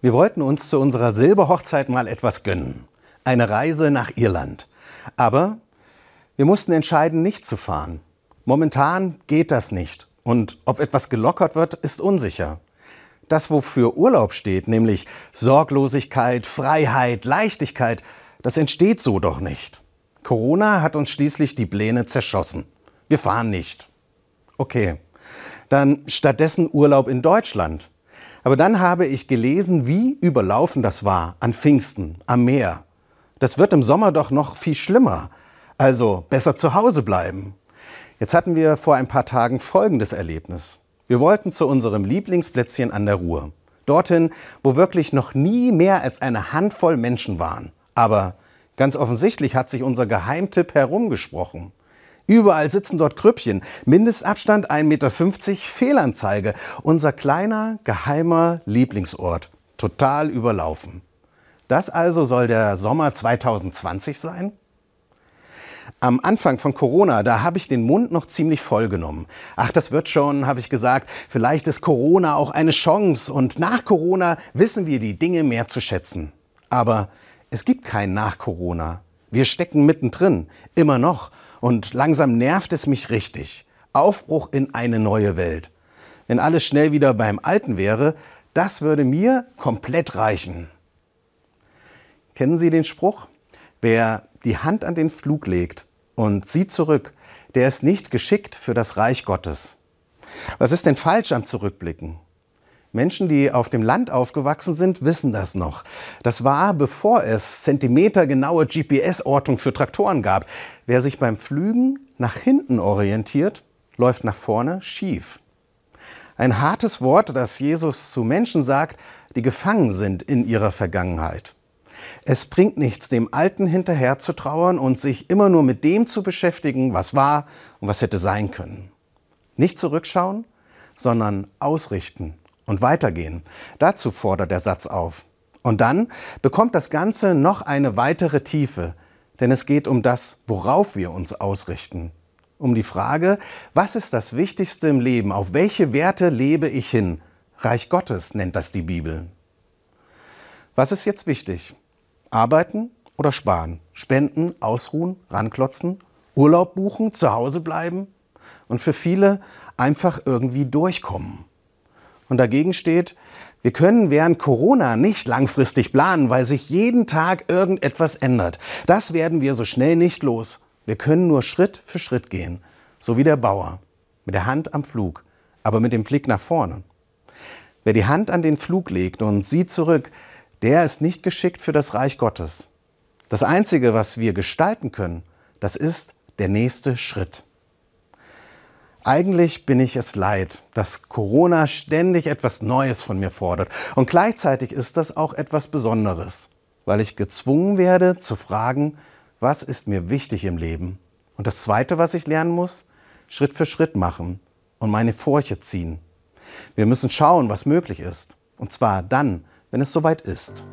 Wir wollten uns zu unserer Silberhochzeit mal etwas gönnen. Eine Reise nach Irland. Aber wir mussten entscheiden, nicht zu fahren. Momentan geht das nicht. Und ob etwas gelockert wird, ist unsicher. Das, wofür Urlaub steht, nämlich Sorglosigkeit, Freiheit, Leichtigkeit, das entsteht so doch nicht. Corona hat uns schließlich die Pläne zerschossen. Wir fahren nicht. Okay, dann stattdessen Urlaub in Deutschland. Aber dann habe ich gelesen, wie überlaufen das war an Pfingsten, am Meer. Das wird im Sommer doch noch viel schlimmer. Also besser zu Hause bleiben. Jetzt hatten wir vor ein paar Tagen folgendes Erlebnis. Wir wollten zu unserem Lieblingsplätzchen an der Ruhr. Dorthin, wo wirklich noch nie mehr als eine Handvoll Menschen waren. Aber ganz offensichtlich hat sich unser Geheimtipp herumgesprochen. Überall sitzen dort Krüppchen. Mindestabstand 1,50 Meter, Fehlanzeige. Unser kleiner, geheimer Lieblingsort. Total überlaufen. Das also soll der Sommer 2020 sein? Am Anfang von Corona, da habe ich den Mund noch ziemlich voll genommen. Ach, das wird schon, habe ich gesagt. Vielleicht ist Corona auch eine Chance und nach Corona wissen wir die Dinge mehr zu schätzen. Aber es gibt kein nach Corona. Wir stecken mittendrin, immer noch. Und langsam nervt es mich richtig. Aufbruch in eine neue Welt. Wenn alles schnell wieder beim Alten wäre, das würde mir komplett reichen. Kennen Sie den Spruch? Wer die Hand an den Flug legt und sieht zurück, der ist nicht geschickt für das Reich Gottes. Was ist denn falsch am Zurückblicken? Menschen, die auf dem Land aufgewachsen sind, wissen das noch. Das war, bevor es zentimetergenaue GPS-Ortung für Traktoren gab. Wer sich beim Flügen nach hinten orientiert, läuft nach vorne schief. Ein hartes Wort, das Jesus zu Menschen sagt, die gefangen sind in ihrer Vergangenheit. Es bringt nichts, dem Alten hinterher zu trauern und sich immer nur mit dem zu beschäftigen, was war und was hätte sein können. Nicht zurückschauen, sondern ausrichten und weitergehen. Dazu fordert der Satz auf. Und dann bekommt das Ganze noch eine weitere Tiefe, denn es geht um das, worauf wir uns ausrichten. Um die Frage, was ist das Wichtigste im Leben? Auf welche Werte lebe ich hin? Reich Gottes nennt das die Bibel. Was ist jetzt wichtig? Arbeiten oder sparen? Spenden, ausruhen, ranklotzen? Urlaub buchen, zu Hause bleiben? Und für viele einfach irgendwie durchkommen. Und dagegen steht, wir können während Corona nicht langfristig planen, weil sich jeden Tag irgendetwas ändert. Das werden wir so schnell nicht los. Wir können nur Schritt für Schritt gehen, so wie der Bauer, mit der Hand am Flug, aber mit dem Blick nach vorne. Wer die Hand an den Flug legt und sieht zurück, der ist nicht geschickt für das Reich Gottes. Das Einzige, was wir gestalten können, das ist der nächste Schritt. Eigentlich bin ich es leid, dass Corona ständig etwas Neues von mir fordert. Und gleichzeitig ist das auch etwas Besonderes, weil ich gezwungen werde zu fragen, was ist mir wichtig im Leben? Und das Zweite, was ich lernen muss, Schritt für Schritt machen und meine Furche ziehen. Wir müssen schauen, was möglich ist. Und zwar dann, wenn es soweit ist.